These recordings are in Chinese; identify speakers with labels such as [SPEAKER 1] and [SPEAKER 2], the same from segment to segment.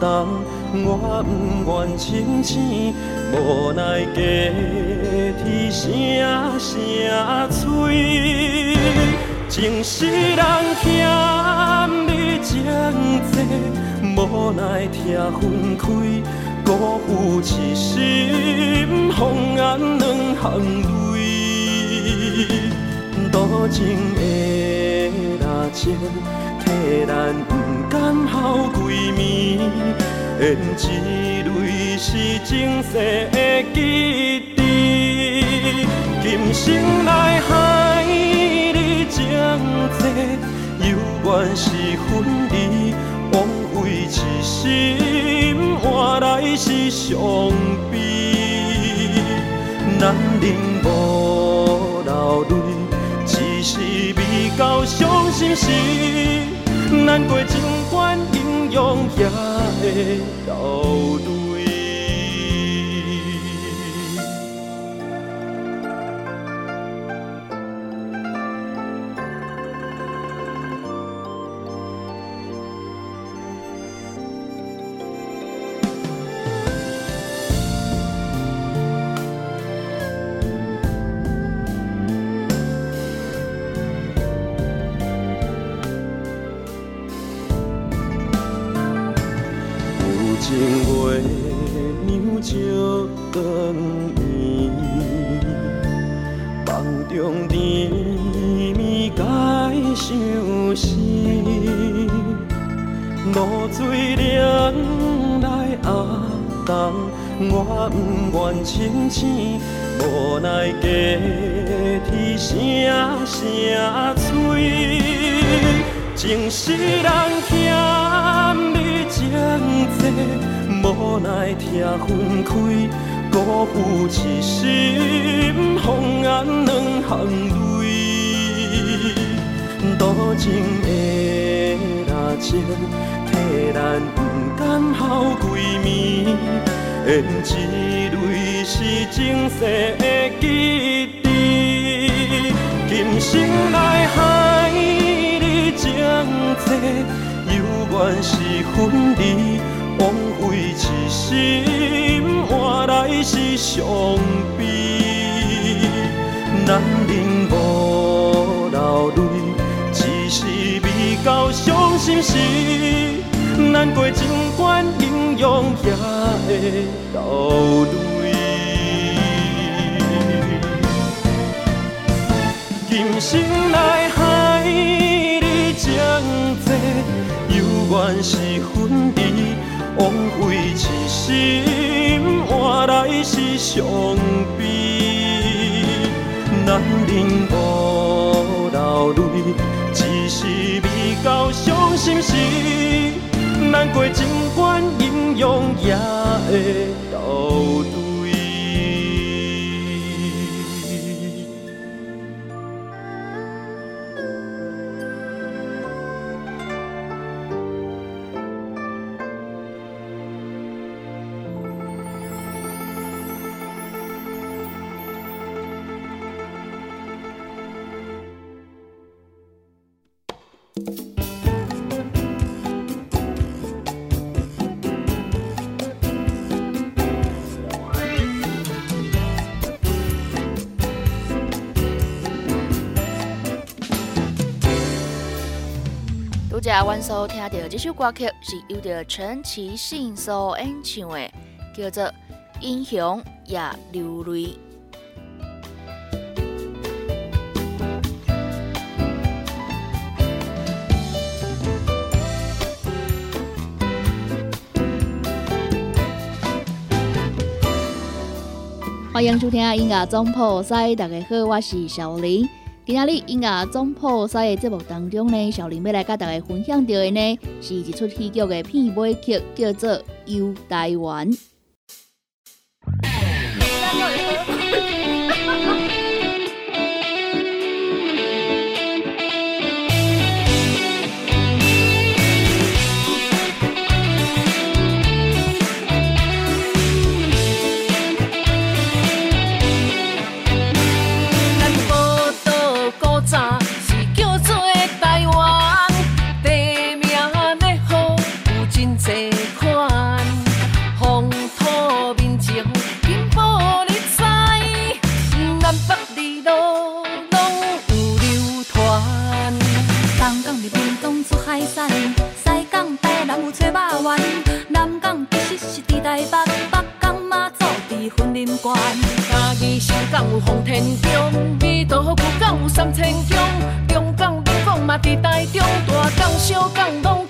[SPEAKER 1] 重，我不愿清醒，无奈假天声声催，前世人欠你情债，无奈痛分开，辜负一世，红颜两行泪，多情的热情替咱。几面的一泪是前世。的记忆，今生来还你情债，犹原是分离枉费一心换来是伤悲，难忍无流泪，只是未到伤心时。难过，尽管英勇也会流露。露水流来，暗淡我，不愿清醒。无奈阶梯声声催，情世人欠你情债。无奈痛分开，辜负一心，放眼两行泪。多情的。情替咱不甘好归暝，胭脂泪是前世的记忆，今生来害你情债，犹原是分离，枉费一心换来是伤悲，难忍无流泪，只是未到。心事难过，尽管英勇也会流泪。今生来海，你情多，犹原是分离，枉费一心换来是伤悲。难忍无流泪。离别到伤心时，难过尽管英勇也会倒退。
[SPEAKER 2] 接下来所听到这首歌曲是由着陈绮信所演唱的，叫做《英雄也流泪》。欢迎收听音乐总铺塞，大家好，我是小林。今仔日音乐总铺塞的节目当中呢，小林要来跟大家分享到的呢，是一出戏剧的片尾曲，叫做《游台湾》。
[SPEAKER 3] 有洪天中，美都好区敢有三千强，中港、美港嘛伫台中，大港、小港拢。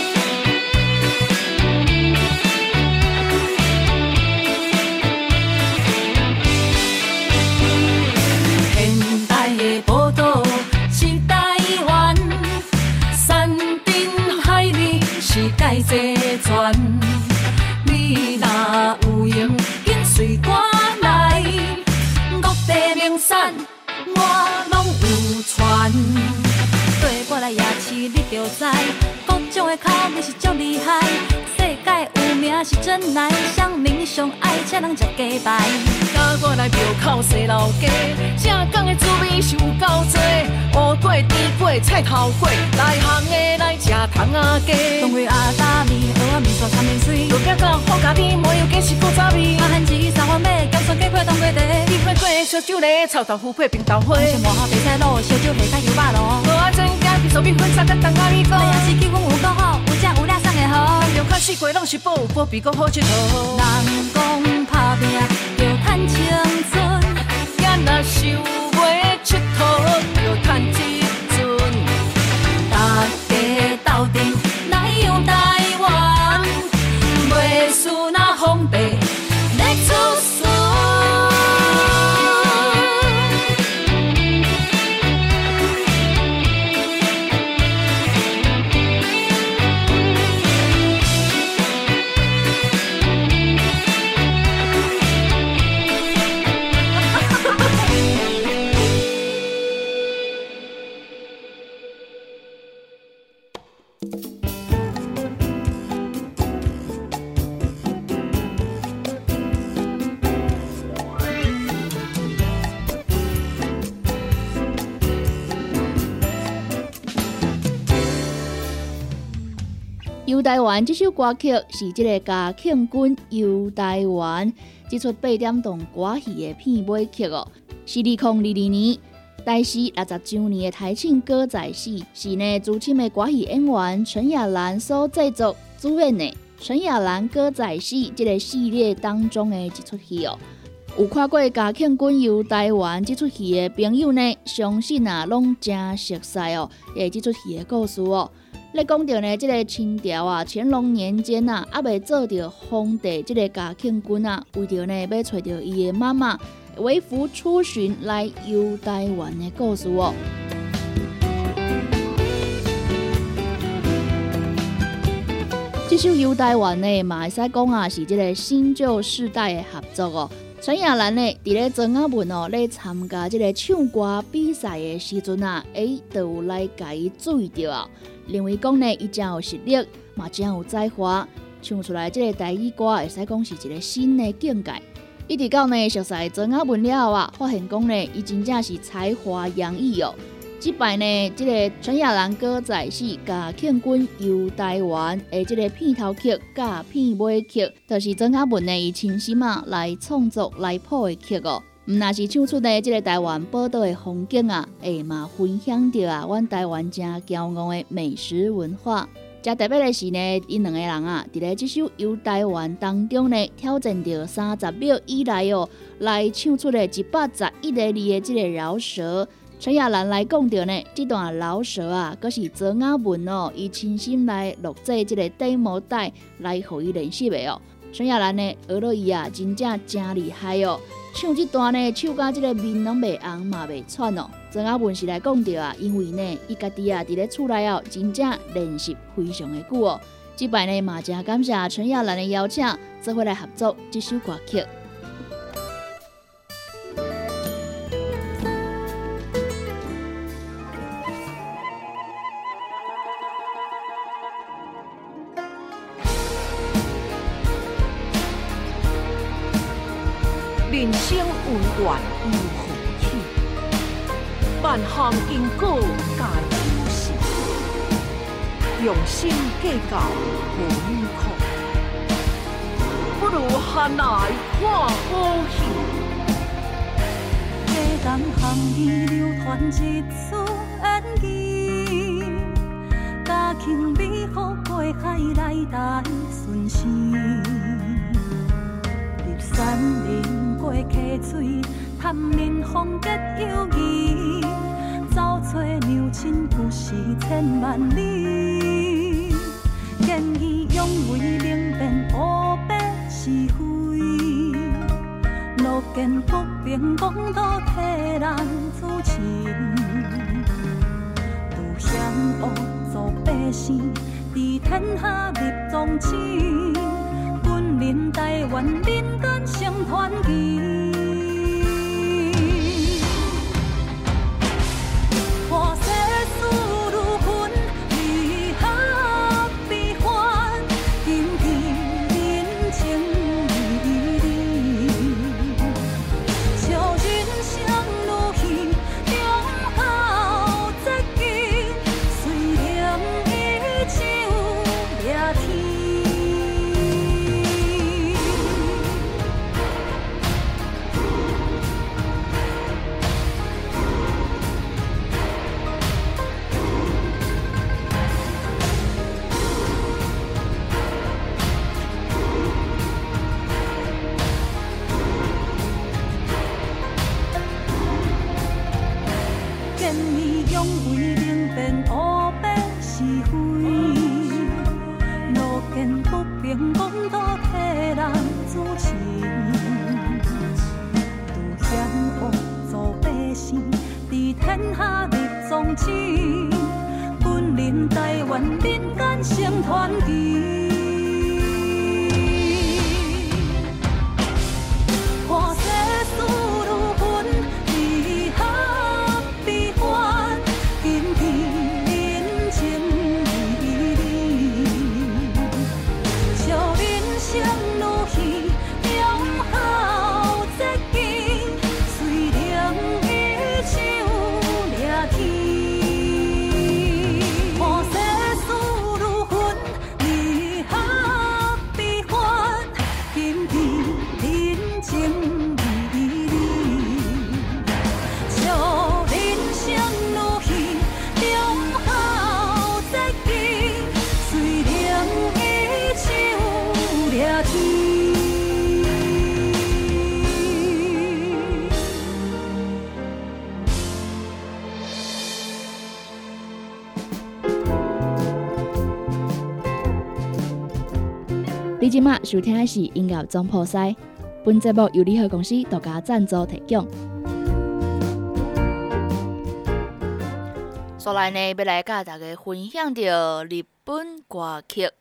[SPEAKER 3] 真来，乡民上爱请人食鸡排。甲我来庙口西老鸡，正港的滋味是有够多。乌粿、甜粿、菜头粿，内行的来吃糖仔鸡。冬瓜鸭大面，蚵仔面线三面水。路边到麻油鸡是古早味。阿汉子三碗面，咸酸鸡块冬瓜茶。甜花粿、烧酒嘞，臭豆腐配冰豆花。新麻花白菜卤，烧酒下加油巴咯。蚵仔蒸加皮酥米粉，三甲冬瓜米糕。你也是气温有够好，的好。两款四季拢是宝，宝比搁好佚佗。人讲打拼要趁青春，敢若想台湾
[SPEAKER 2] 这首歌曲是这个嘉庆君游台湾这出八点档歌戏的片尾曲哦，是二零二二年台视六十周年的台庆歌仔戏，是呢资深的歌戏演员陈雅兰所制作主演的陈雅兰歌仔戏这个系列当中的一出戏哦。有看过嘉庆君游台湾这出戏的朋友呢，相信啊拢真熟悉哦，诶，这出戏的故事哦。咧讲到呢，即、个清朝啊，乾隆年间啊，阿未做着皇帝，即个嘉庆君啊，为着呢要找着伊的妈妈为父出巡来游台湾的故事哦。这首《游台湾》呢，嘛会使讲啊，是即个新旧世代的合作哦。陈亚兰呢，伫咧庄阿文哦，咧参加即个唱歌比赛的时阵啊，哎，都有来伊注意到啊。认为讲呢，伊真有实力，嘛真有才华，唱出来即个台语歌，会使讲是一个新的境界。一直到呢，熟悉庄阿文了后啊，发现讲呢，伊真正是才华洋溢哦。即摆呢，即个陈亚兰歌仔戏甲庆军游台湾的即个片头曲甲片尾曲，都是曾阿文呢以亲心啊来创作来谱的曲哦。毋那是唱出呢即个台湾宝岛的风景啊，会嘛分享着啊，阮台湾正骄傲的美食文化。加特别的是呢，因两个人啊，伫咧即首游台湾当中呢，挑战着三十秒以内哦，来唱出了一百十一个字的即个饶舌。陈亚兰来讲到呢，这段老舌啊，阁是曾雅文哦，伊亲身来录制这个 demo 带来互伊练习的哦。陈亚兰呢，学了伊啊，真正真厉害哦。唱这段呢，唱到这个面拢袂红嘛袂喘哦。曾雅文是来讲到啊，因为呢，伊家己啊，伫咧厝内哦，真正练习非常的久哦。这摆呢，嘛真感谢陈亚兰的邀请，做伙来合作这首歌曲。
[SPEAKER 4] 几次你
[SPEAKER 2] 今麦收听的是音乐总破塞，本节目由联合公司独家赞助提供。所来呢，要来甲大家分享着日本歌曲。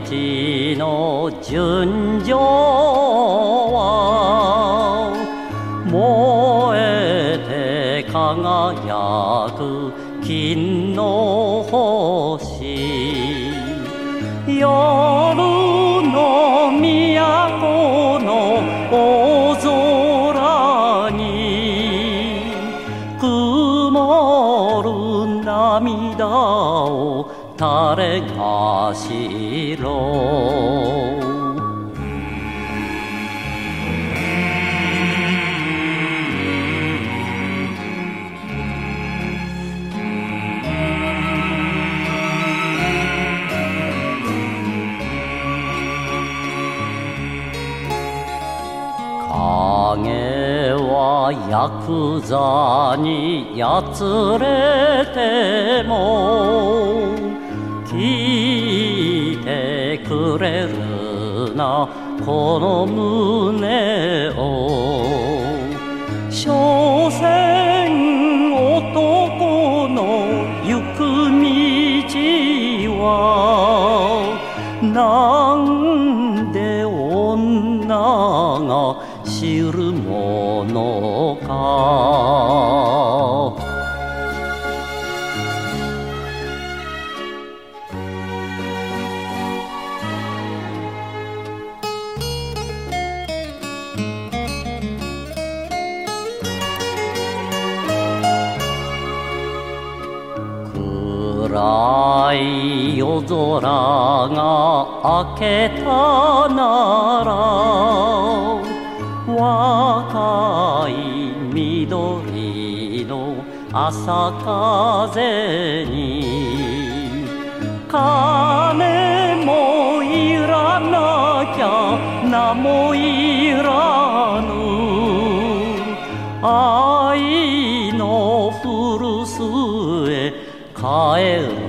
[SPEAKER 5] 命の純情は燃えて輝く金の星。を垂れがしろ影はヤクザにやつれてもくれるなこの胸を。が明けたなら若い緑の朝風に金もいらなきゃ名もいらぬ。愛の古巣へ帰ろ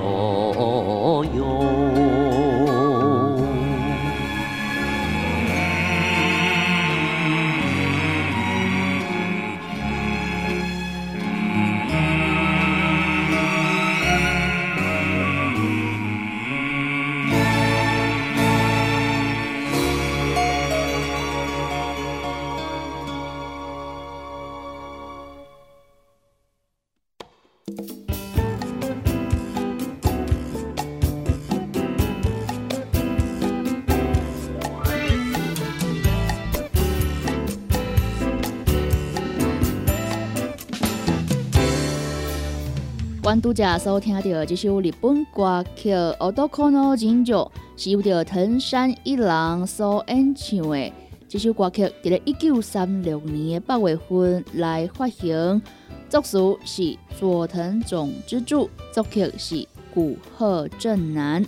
[SPEAKER 2] 阮拄则所听到这首日本歌曲《Otokono 金酒》，是由着藤山一郎所演唱的。这首歌曲。伫咧一九三六年的八月份来发行，作词是佐藤总之助，作曲。是古贺正男。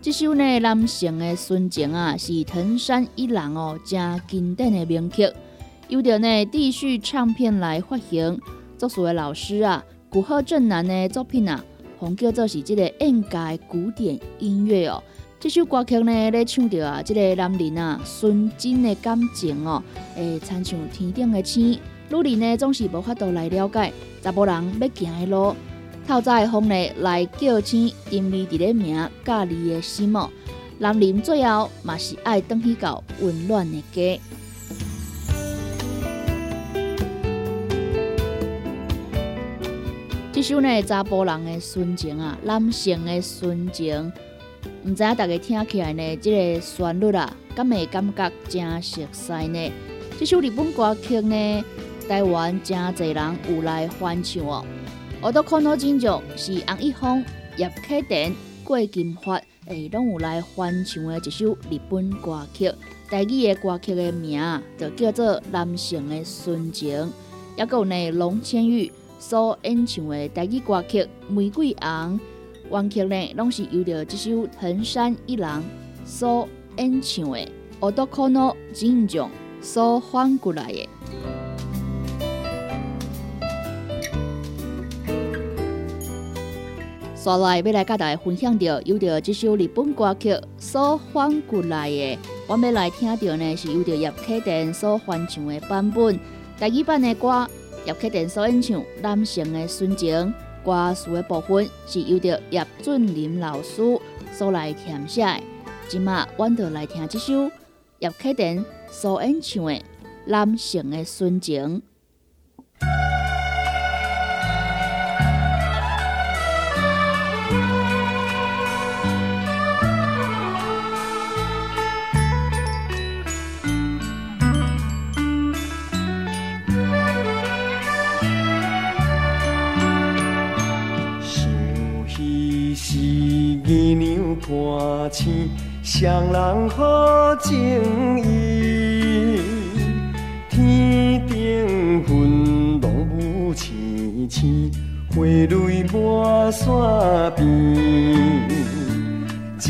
[SPEAKER 2] 这首呢，男性的纯情啊，是藤山一郎哦，真经典的名曲，由着呢地序唱片来发行。作词的老师啊。古贺正男的作品啊，红叫做是这个应该古典音乐哦。这首歌曲呢，咧唱着啊，即个男人啊，纯真的感情哦，会亲像天顶的星。女人呢，总是无法度来了解查甫人要行的路。透早的风呢，来叫醒沉迷伫咧名甲你的心哦。男人最后嘛是爱返去到温暖的家。这首呢，查甫人的纯情啊，男性的纯情，毋知影大家听起来呢，即个旋律啊，敢会感觉真熟悉呢？这首日本歌曲呢，台湾真侪人有来翻唱哦。我都看到真足是洪一峰、叶启田、郭金发，诶，拢有来翻唱的一首日本歌曲。台语的歌曲的名就叫做《男性的纯情》，也有呢龙千玉。所演唱的台语歌曲《玫瑰红》，原曲呢，拢是由着这首藤山一郎所演唱的《奥多可诺金奖》所翻过来的。下来要来甲大家分享的，由着这首日本歌曲所翻过来的，我要来听到呢，是由着叶启田所翻唱的版本，台语版的歌。叶启田所演唱《男性的纯情》歌词的部分是由着叶俊林老师所来填写的。今嘛，阮就来听这首叶启田所演唱的《男性的纯情》。
[SPEAKER 6] 看星，双人好情意。天顶云浓雾青青，花蕊满山边。情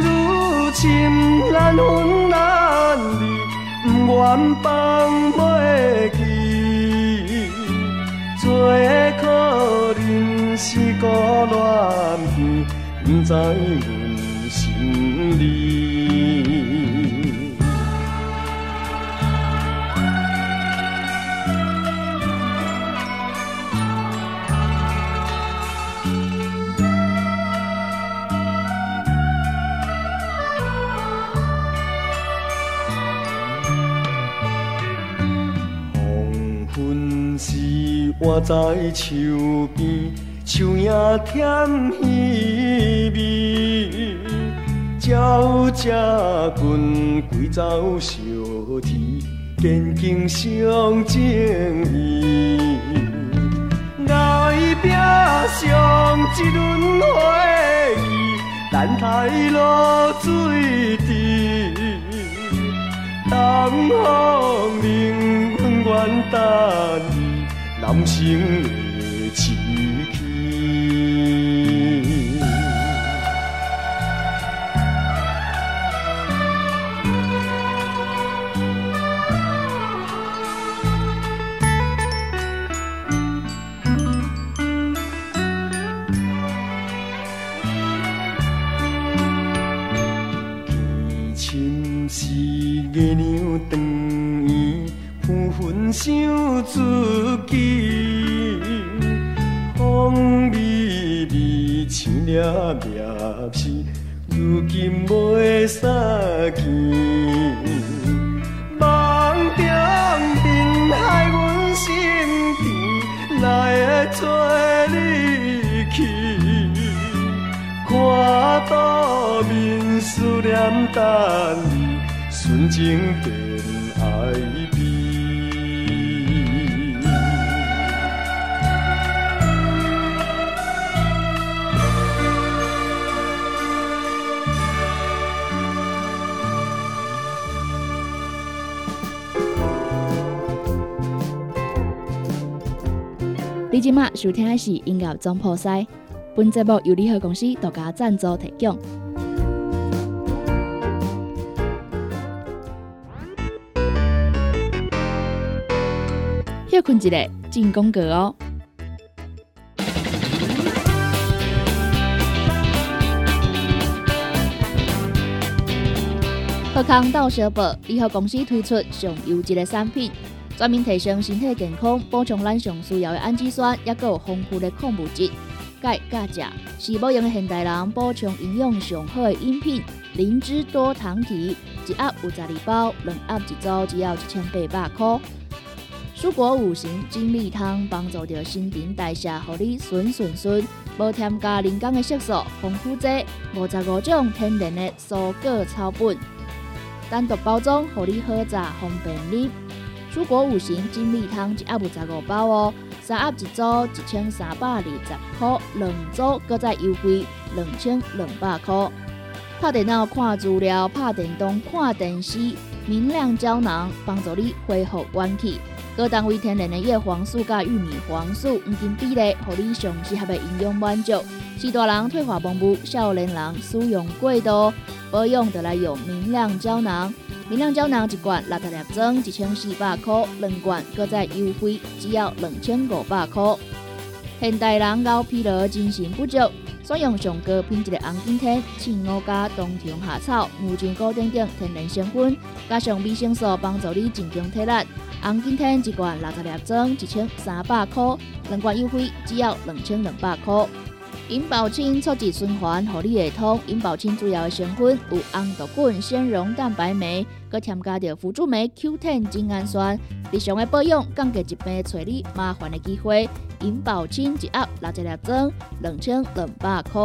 [SPEAKER 6] 如深，难分难离，不愿放袂记。最可怜是孤恋片，在阮心里，黄昏时倚在树边。树影添稀微。鸟只群归走小啼，见景伤情意。爱拼上一轮回忆，等待落水滴。东风令阮愿等你，男生袂相见。梦中人海阮心甜，来找你去？看到面思念等你，纯情地
[SPEAKER 2] 你今麦收听的是音乐总铺塞，本节目由联合公司独家赞助提供。休困一下，进广告哦。贺康到小宝联合公司推出上优质的产品。专门提升身体健康，补充咱上需要的氨基酸，也有丰富的矿物质。钙、钾、钾是保养现代人补充营养上好的饮品。灵芝多糖体一盒有十二包，两盒一组只要一千八百块。蔬果五行精力汤帮助着新陈代谢，让你顺顺顺，无添加人工的色素，丰富剂五十五种天然的蔬果草本，单独包装，让你好榨方便饮。蔬果五行精力汤一盒有十五包哦，三盒一组一千三百二十块，两组搁再优惠两千两百块。拍电脑看资料、拍电动看电视，明亮胶囊帮助你恢复元气。各单位天然的叶黄素加玉米黄素黄金比例，让你上适合的营养满足。四大人退化盲目，少年人使用过度，保养得来用明亮胶囊。明亮胶囊一罐六十粒装，一千四百块；两罐搁再优惠，只要两千五百块。现代人熬疲劳、精神不足，选用上高品质的红景天、青乌加、冬虫夏草、木金菇等等天然成分，加上维生素，帮助你增强体力。红景天一罐六十粒装，一千三百块；两罐优惠，只要两千两百块。银保清促进循环，合你会通。银保清主要的成分有红豆滚、纤溶蛋白酶，佮添加着辅助酶 Q10 精氨酸，日常的保养降低疾病找你麻烦的机会。银保清一盒六十粒装，两千两百块。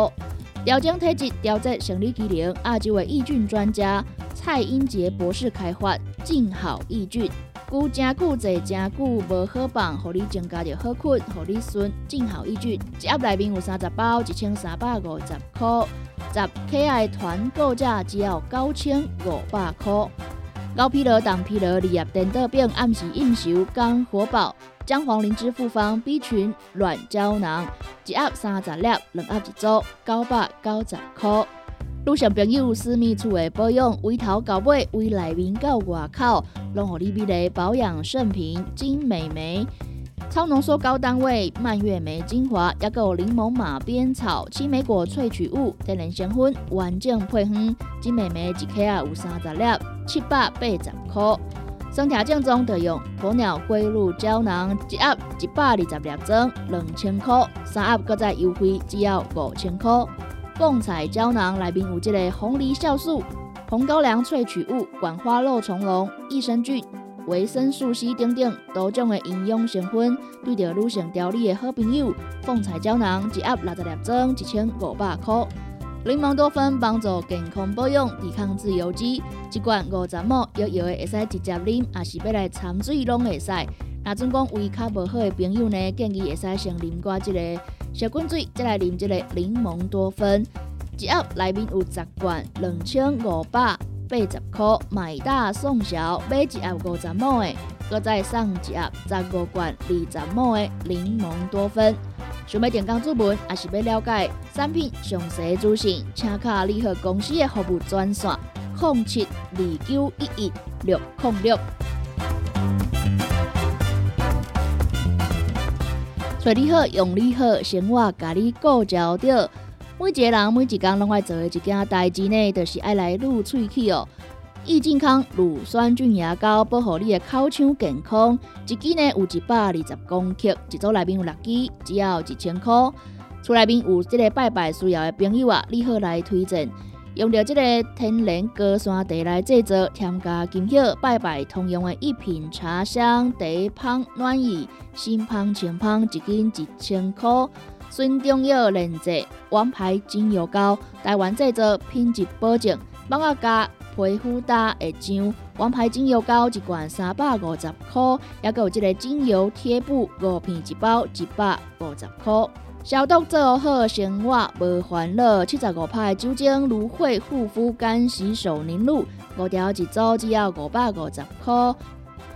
[SPEAKER 2] 调整体质、调节生理机能，亚洲的益菌专家蔡英杰博士开发，静好益菌。久真久坐真久无好放，互你增加着好困，互你顺正好益菌。一盒内面有三十包，一千三百五十块。十 KI 团购价只要九千五百块。高疲劳、胆疲劳、利压电豆饼、暗时应酬、肝火爆、姜黄灵芝复方 B 群软胶囊，一盒三十粒，两盒一组，九百九十块。路上朋友私密处的保养，围头到尾，围内面到外口，拢互你美丽保养圣品金美眉。超浓缩高单位蔓越莓精华，也有柠檬马鞭草、青莓果萃取物、天然香薰，完整配方。金美眉一克啊有三十粒，七百八十块。生条正宗就用鸵鸟龟乳胶囊，一盒一百二十粒装，两千块。三盒搁再优惠，只要五千块。凤彩胶囊内面有这个红梨酵素、红高粱萃取物、管花肉虫龙、益生菌、维生素 C 等等多种的营养成分，对着女性调理的好朋友。凤彩胶囊一盒六十粒装，一千五百块。柠檬多酚帮助健康保养，抵抗自由基，一罐五十毫摇摇的会使直接啉，也是要来掺水拢会使。那阵讲胃口无好的朋友呢，建议会使先啉过这个。小滚水，再来啉这个柠檬多酚，一盒内面有十罐，两千五百八十块，买大送小，买一盒五十毛的，搁再送一盒十五罐二十毛的柠檬多酚。想要点讲注文，也是要了解产品详细资讯，请卡联合公司的服务专线：零七二九一一六零六。做你好，用你好，生活甲你顾焦着。每一个人每一工拢爱做的一件代志呢，就是爱来撸喙齿哦。益健康乳酸菌牙膏保护你的口腔健康，一支呢有一百二十公克，一组内面有六支，只要一千块。厝内面有这个拜拜需要的朋友啊，你好来推荐。用着这个天然高山茶来制作，添加金叶拜拜通用的一品茶香茶香暖意，新香清香一斤一千块。孙中药炼制王牌精油膏，台湾制作，品质保证。帮我加皮肤搭会痒，王牌精油膏一罐三百五十块，还有这个精油贴布五片一包，一百五十块。消毒做好，生活无烦恼。七十五派酒精芦荟护肤干洗手凝露，五条一组，只要五百五十块。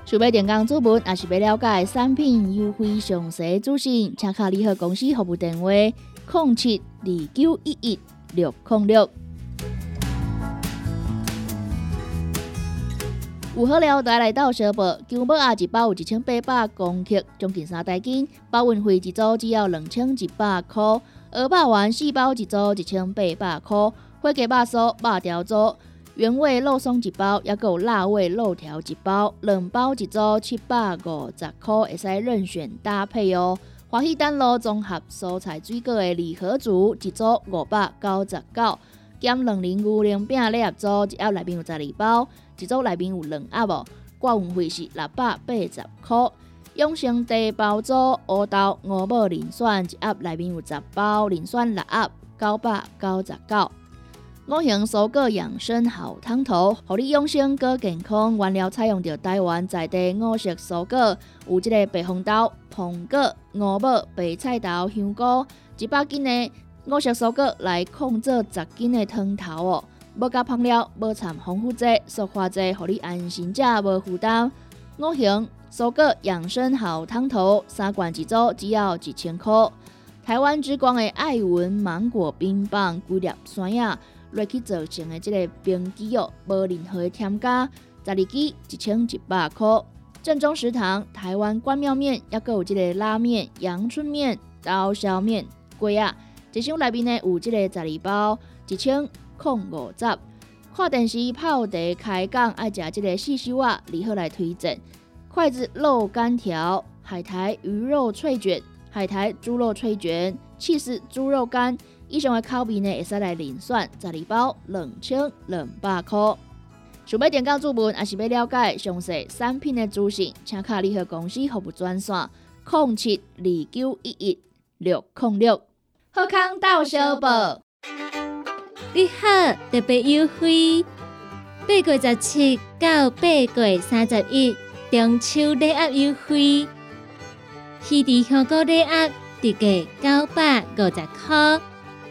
[SPEAKER 2] 想要电工主文，也是要了解产品优惠详细资讯，请卡联合公司服务电话：零七二九一一六零六。有好料带来到小宝，姜母鸭一包有一千八百公克，将近三袋斤，包运费一组只要两千一百块。鹅肉丸四包一组一千八百块，花鸡肉酥肉条组，原味肉松一包，也有辣味肉条一包，两包一组七百五十块，会使任选搭配哦。欢喜丹路综合蔬菜水果的礼盒组，一组五百九十九，减两零牛零饼礼盒组，一盒内面有十二包。一组内面有两盒哦，挂运费是六百八十块。永生茶包组乌豆五宝磷酸一盒内面有十包，磷酸六盒九百九十九。五行蔬果养生好汤头，互你养生更健康。原料采用着台湾在地五色蔬果，有即个白红豆、红果、五宝、白菜头、香菇，一百斤的五色蔬果来控制十斤的汤头哦。无加香料，无掺防腐剂、塑化剂，互你安心食无负担。五行蔬果养生好汤头，三罐一组，只要一千块。台湾之光的爱文芒果冰棒，规粒酸呀，落去做成的这个冰机哦，无任何添加，十二支一千一百块。正宗食堂台湾官庙面，也有这个拉面、阳春面、刀削面，贵啊！一箱内面呢有这个十二包，一千。控五十，看电视泡茶开讲，爱食这个四修啊，如何来推荐？筷子肉干条、海苔鱼肉脆卷、海苔猪肉脆卷、气势猪肉干，以上的口味呢，会使来零算十二包，两千两百块。想要点购注文，还是要了解详细产品的资讯，请卡联合公司服务专线：零七二九一一六零六。好康到小报，
[SPEAKER 7] 你好，特别优惠，八月十七到八月三十一，中秋礼盒优惠，喜地香果礼盒特价九百五十块，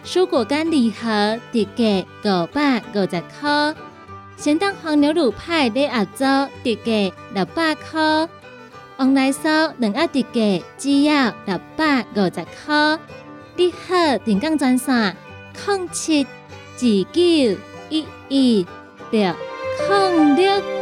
[SPEAKER 7] 蔬果干礼盒特价五百五十块。咸蛋黄牛乳派礼盒组特价六百块，王来酥两盒特价只要六百五十块。你好，电工专线：零七二九一一六零六。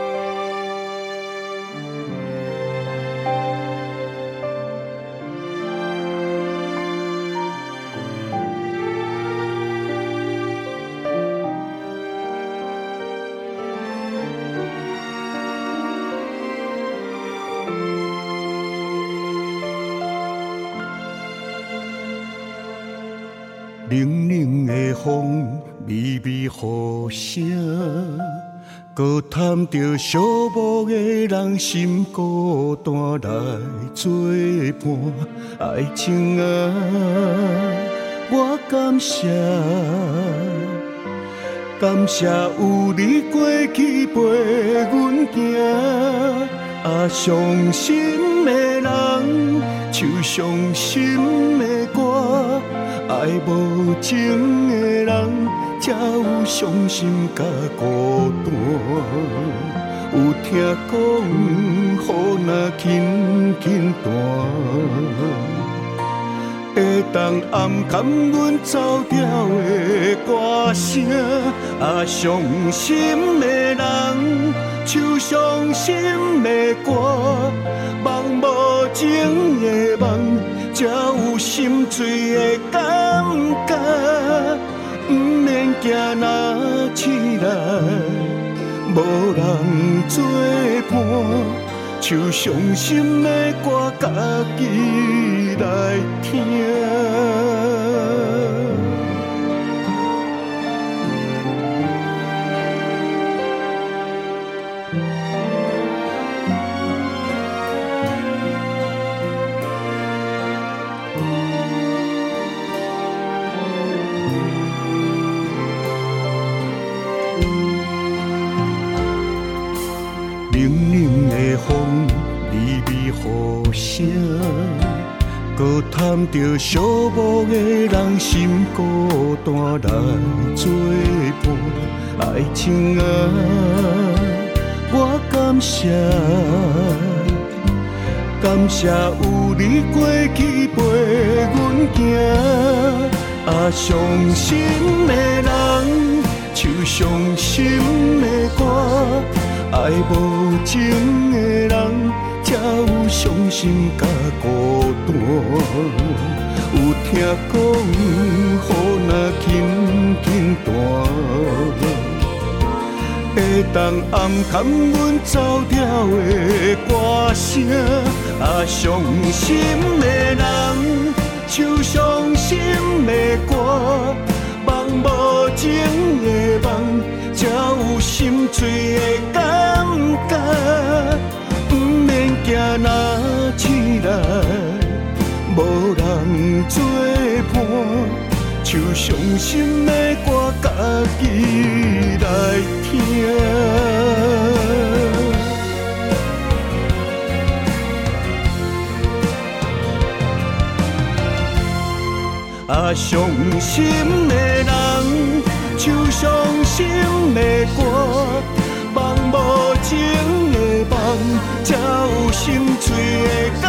[SPEAKER 8] 雨声，搁探着寂寞的人心孤单来作伴。爱情啊，我感谢，感谢有你过去陪阮行。啊，伤心的人唱伤心的歌。爱无情的人，才有伤心甲孤单。有听讲，雨若轻轻弹，会当暗藏阮走调的歌声。啊，伤心的人唱伤心的歌，梦无情的梦。才有心醉的感觉，不免惊若醒来无人作伴，唱伤心的歌，家己来听。谈着寂寞的人心孤单来作伴，爱情啊，我感谢，感谢有你过去陪阮行。啊，伤心的人唱伤心的歌，爱无情的人。才有伤心甲孤单，有听讲雨若轻轻弹，会当暗藏阮走调的歌声。啊，伤心的人唱伤心的歌，梦无情的梦，才有心醉的感觉。惊若醒来，无人作伴，唱伤心的歌，家己来听。啊，伤心的人唱伤心的歌，梦无情。放才有心碎的感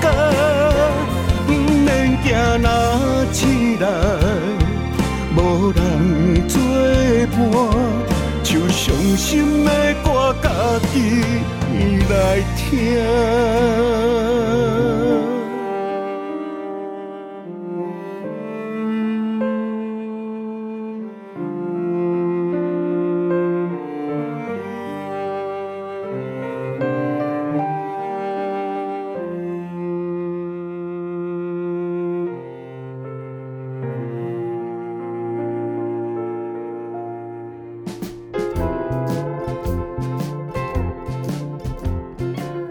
[SPEAKER 8] 觉，不免惊若醒来无人作伴，唱伤心的歌，家己来听。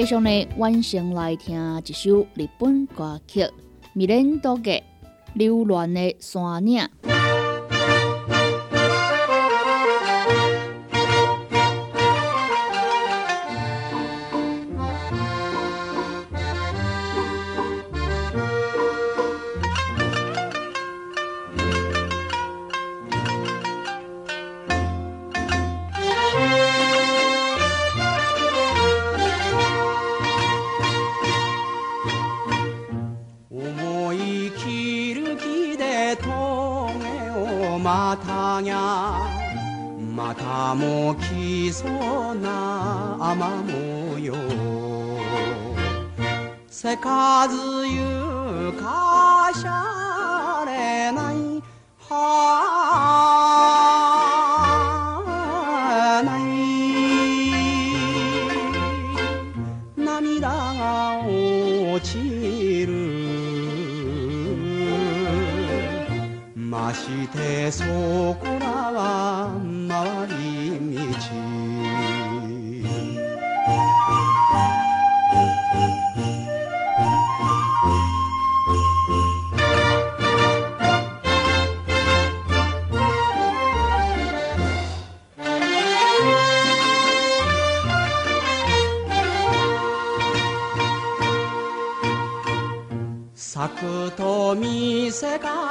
[SPEAKER 2] 继续呢，晚上来听一首日本歌曲《米兰多嘅流乱的山岭》。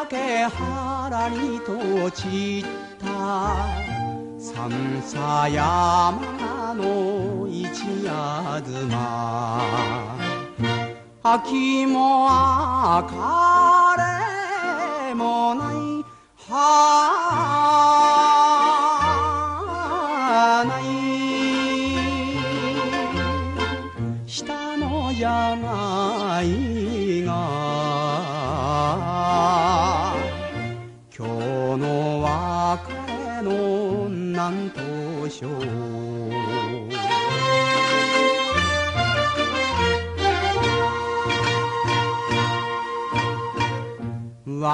[SPEAKER 9] け腹にとちった。三さ山の一夜妻。秋も明れもない。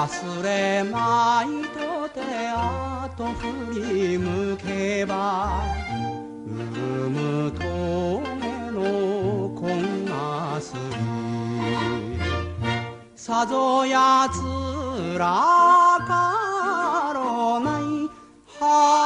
[SPEAKER 9] 忘れまいとてあと振り向けば潤む峠のこんなすりさぞやつらかろないは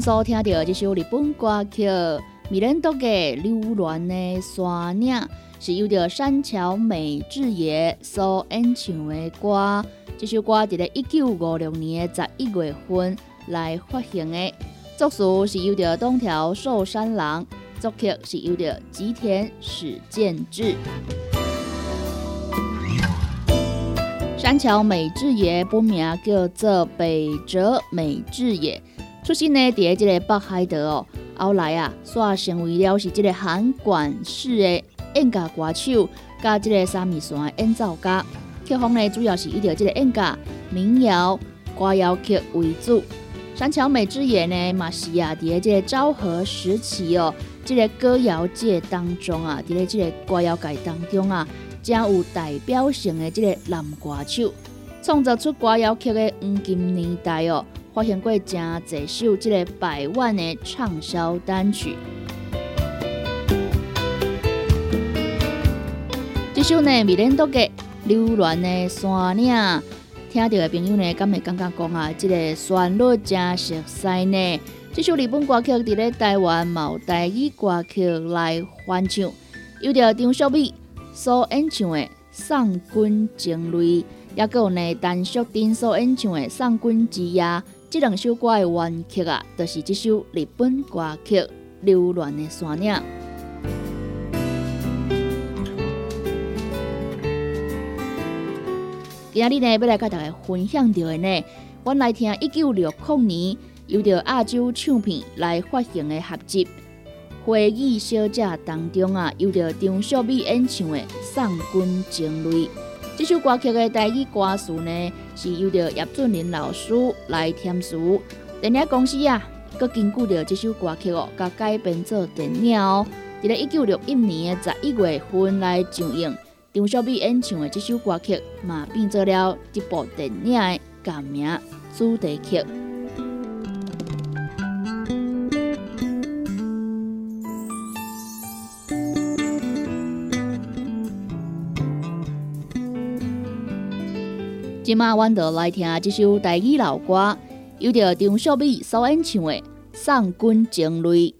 [SPEAKER 2] 所听到这首日本歌曲《迷人多嘅流乱的山岭》，是由着山桥美智也所演唱的歌。这首歌伫咧一九五六年十一月份来发行的，作词是由着东条寿山郎，作曲是由着吉田史健治。山桥美智也本名叫做北泽美智也。出身呢，伫咧即个北海道哦，后来啊，煞成为了是即个韩管式的演歌歌手，甲即个三味线的演奏家。曲风呢，主要是以着即个演歌、民谣、歌谣曲为主。山桥美智也呢，嘛是啊，伫咧即个昭和时期哦，即个歌谣界当中啊，伫咧即个歌谣界当中啊，真有代表性的即个男歌手，创作出歌谣曲的黄金年代哦，发行过真侪首即个百万的畅销单曲。这首呢，米兰多嘅流乱的山岭，听到的朋友呢，敢会感觉讲啊，即个旋律真熟悉呢？这首日本歌曲伫咧台湾毛台语歌曲来翻唱，有着张淑美所演唱的《送君情泪》，也有呢陈淑贞所演唱的《送君之夜》。这两首歌的原曲啊，就是这首日本歌曲《流乱的山岭》。今日呢，要来甲大家分享到的呢，我来听一九六零年。由着亚洲唱片来发行的合集《回忆小姐》当中啊，由着张小美演唱的《送君情泪》。这首歌曲的台语歌词呢，是由着叶俊麟老师来填词。电影公司啊，佮根据着这首歌曲哦，佮改编做电影哦。伫咧一九六一年的十一月份来上映，张小美演唱的这首歌曲嘛，变做了这部电影的改名主题曲。今晚阮就来听这首台语老歌，有着张秀美所演唱的《送君情泪》。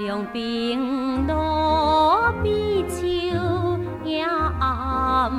[SPEAKER 10] 两
[SPEAKER 2] 边落比秋也暗。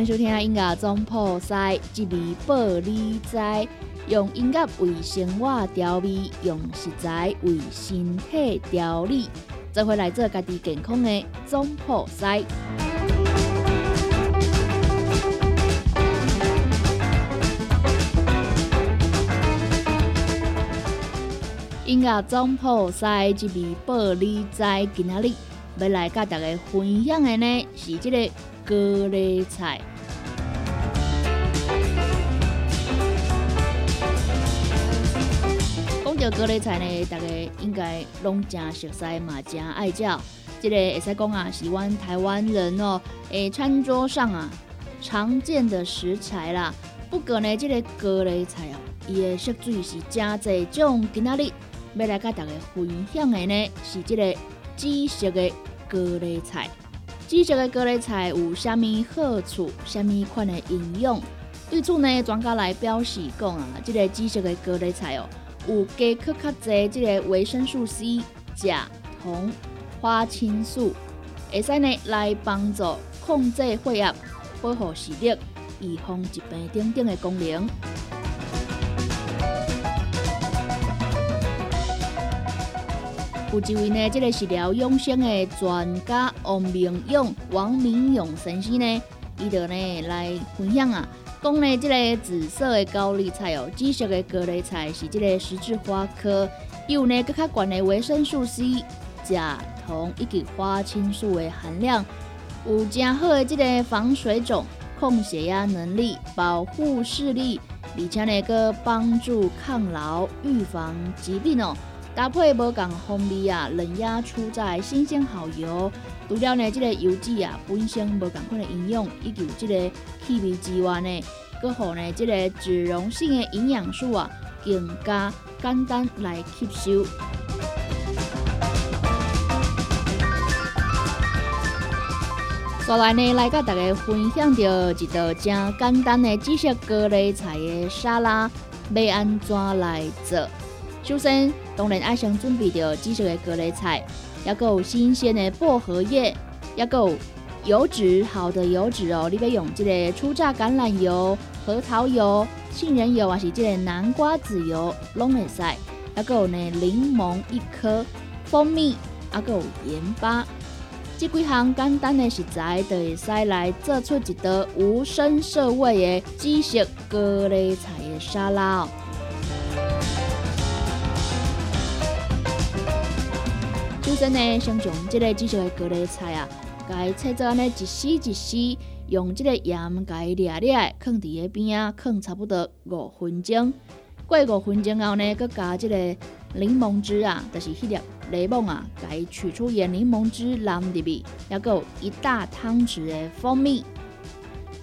[SPEAKER 2] 迎收听音乐总铺塞，一味报你知，用音乐为生活调味，用食材为身体调理，做回来做家己健康的总铺塞。音乐总铺塞，一味报你知，今仔日要来甲大家分享的呢，是这个。高丽菜，讲到高丽菜呢，大家应该拢真熟悉嘛，真爱食。这个会使讲啊，是阮台湾人哦，诶，餐桌上啊常见的食材啦。不过呢，这个高丽菜哦，伊的色水是真济种。今仔日要来甲大家分享的呢，是这个紫色的高丽菜。紫色的高丽菜有虾米好处？虾米款的营养？对此呢，专家来表示讲啊，这个紫色的高丽菜哦，有加可较侪这个维生素 C、钾、铜、花青素，会使呢来帮助控制血压、保护视力、预防疾病等等的功能。有一位呢，这个是疗养生的专家王明勇、王明勇先生呢，伊就呢来分享啊，讲呢这个紫色的高丽菜哦，紫色的高丽菜是这个十字花科，有呢更较高的维生素 C、钾、铜以及花青素的含量，有真好的这个防水肿、控血压能力、保护视力，而且呢个帮助抗老、预防疾病哦。搭配无共风味啊，冷压出在新鲜好油，除了呢，这个油脂啊本身无共款的营养，以及这个气味之外呢，佮好呢，这个脂溶性的营养素啊更加简单来吸收。再来呢，来甲大家分享到一道真简单的紫色高丽菜的沙拉，要安怎来做？首先，当然爱先准备着紫色的各类菜，也有新鲜的薄荷叶，也有油脂好的油脂哦。你要用这个初榨橄榄油、核桃油、杏仁油，还是这个南瓜籽油拢会使。也有呢柠檬一颗、蜂蜜，也有盐巴。这几项简单的食材，就会使来做出一道无声涩味的紫色各类菜的沙拉。先呢，先从这个紫色的高丽菜啊，该切做安尼一丝一丝，用这个盐该掠掠，放伫个边啊，放差不多五分钟。过五分钟后呢，佮加这个柠檬汁啊，就是迄粒柠檬啊，该取出盐柠檬汁淋入去，还有一大汤匙的蜂蜜。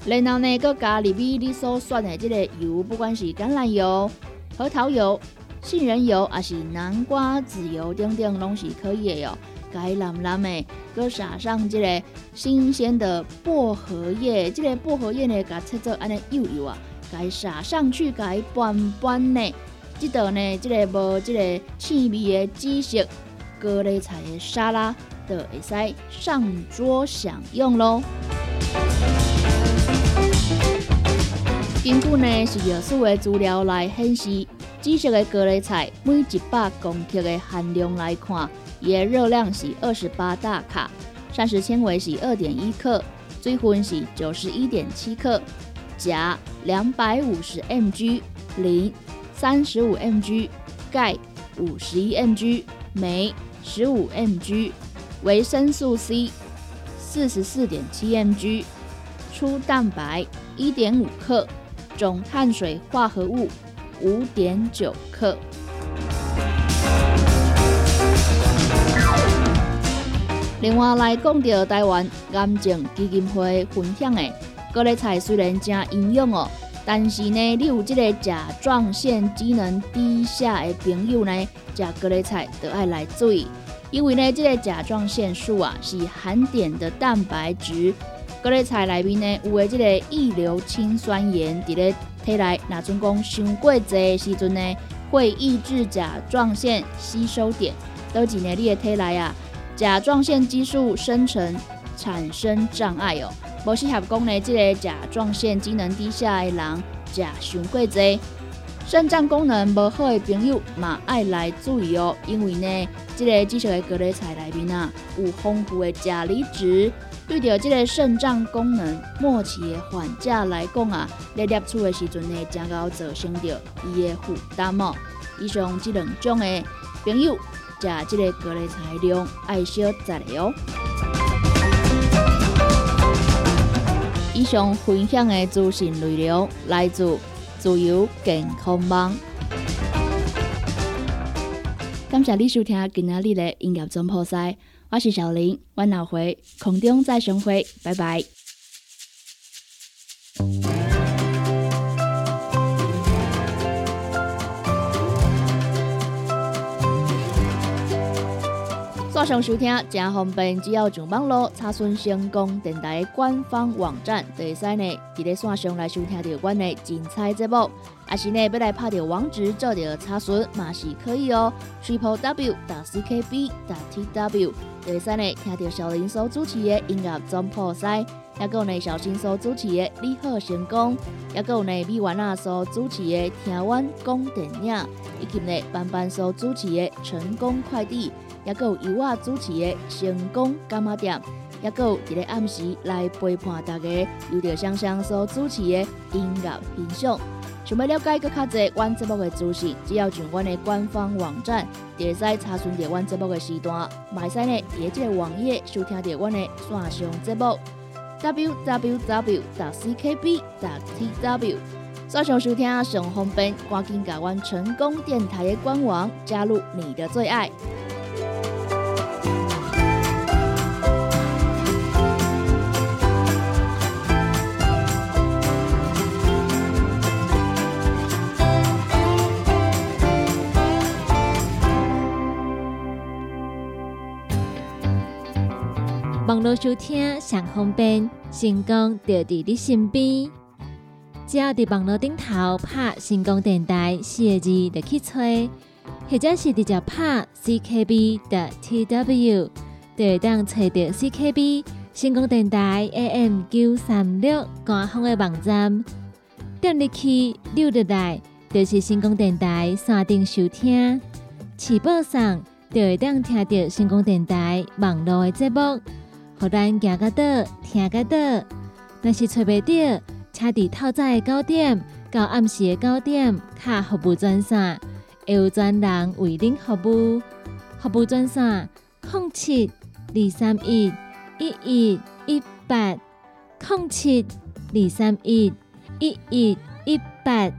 [SPEAKER 2] 然后呢，佮加入你所选的这个油，不管是橄榄油、核桃油。杏仁油也是南瓜籽油，等等拢是可以的哟。该淋淋的，搁撒上这个新鲜的薄荷叶，这个薄荷叶呢，甲切做安尼幼幼啊，该撒上去，该拌拌呢。这道呢，这个无这个气味的紫色高丽菜的沙拉，就会使上桌享用喽。根据呢是药素的资料来显示。紫色的高丽菜每一百公克的含量来看，伊的热量是二十八大卡，膳食纤维是二点一克，水分是九十一点七克，钾两百五十 mg，磷三十五 mg，钙五十一 mg，镁十五 mg，维生素 C 四十四点七 mg，粗蛋白一点五克，总碳水化合物。五点九克。另外来讲到台湾癌症基金会分享的各类菜，虽然真营养哦，但是呢，你有这个甲状腺机能低下的朋友呢，食各类菜都爱来注意，因为呢，这个甲状腺素啊是含碘的蛋白质，各类菜里面呢有的这个异硫氰酸盐伫咧。体内那种讲伤过济时阵呢，会抑制甲状腺吸收点，导致呢你的体内啊甲状腺激素生成产生障碍哦。无适合讲呢，这个甲状腺机能低下的人食伤过济，肾脏功能无好的朋友嘛爱来注意哦，因为呢，这个紫色的高丽菜里面啊有丰富的钾离子，对着这个肾脏功能末期的患者来讲啊，在摄取的时阵呢，将够造成着伊的负担哦。以上这两种的朋友食这个高丽菜量爱少在的哦。以上分享的资讯内容来自自由健康网。感谢你收听今仔日的音乐总破赛，我是小林，我脑回孔中再生会，拜拜。线上收听真方便，只要上网络查询成功电台官方网站，就会使呢伫咧线上来收听到阮的精彩节目。啊是呢要来拍着网址做着查询嘛是可以哦，triple w 打 c k b 打 t w，就会使呢听到小林所主持的音乐总破塞，也有呢小新所主持的你好成功，也有呢米丸啊所主持的听阮讲电影，以及呢班班所主持的成功快递。也有由我主持的成功干妈店，也有伫咧暗时来陪伴大家，由着香香所主持的音乐欣赏。想要了解更较侪阮节目的资讯，只要上阮的官方网站，就会使查询到阮节目的时段。卖使呢，伫即个网页收听着阮的线上节目：www.ckb.tw。线上收听上方便，赶紧加阮成功电台的官网，加入你的最爱。
[SPEAKER 7] 网络收听上方便，成功就伫你身边。只要伫网络顶头拍“成功电台”四个字就去吹，或者是直接拍 “ckb” 的。“tw”，就会当找到 “ckb” 成功电台 AM 九三六官方的。网站。点入去溜入来，就是成功电台山顶收听。起播上就会当听到成功电台网络的。节目。互咱行个倒，听个倒。若是找袂到，车伫透早的九点到暗时的九点，卡服务专线，会有专人为您服务。服务专线：零七二三一一一一八，零七二三一一一一八。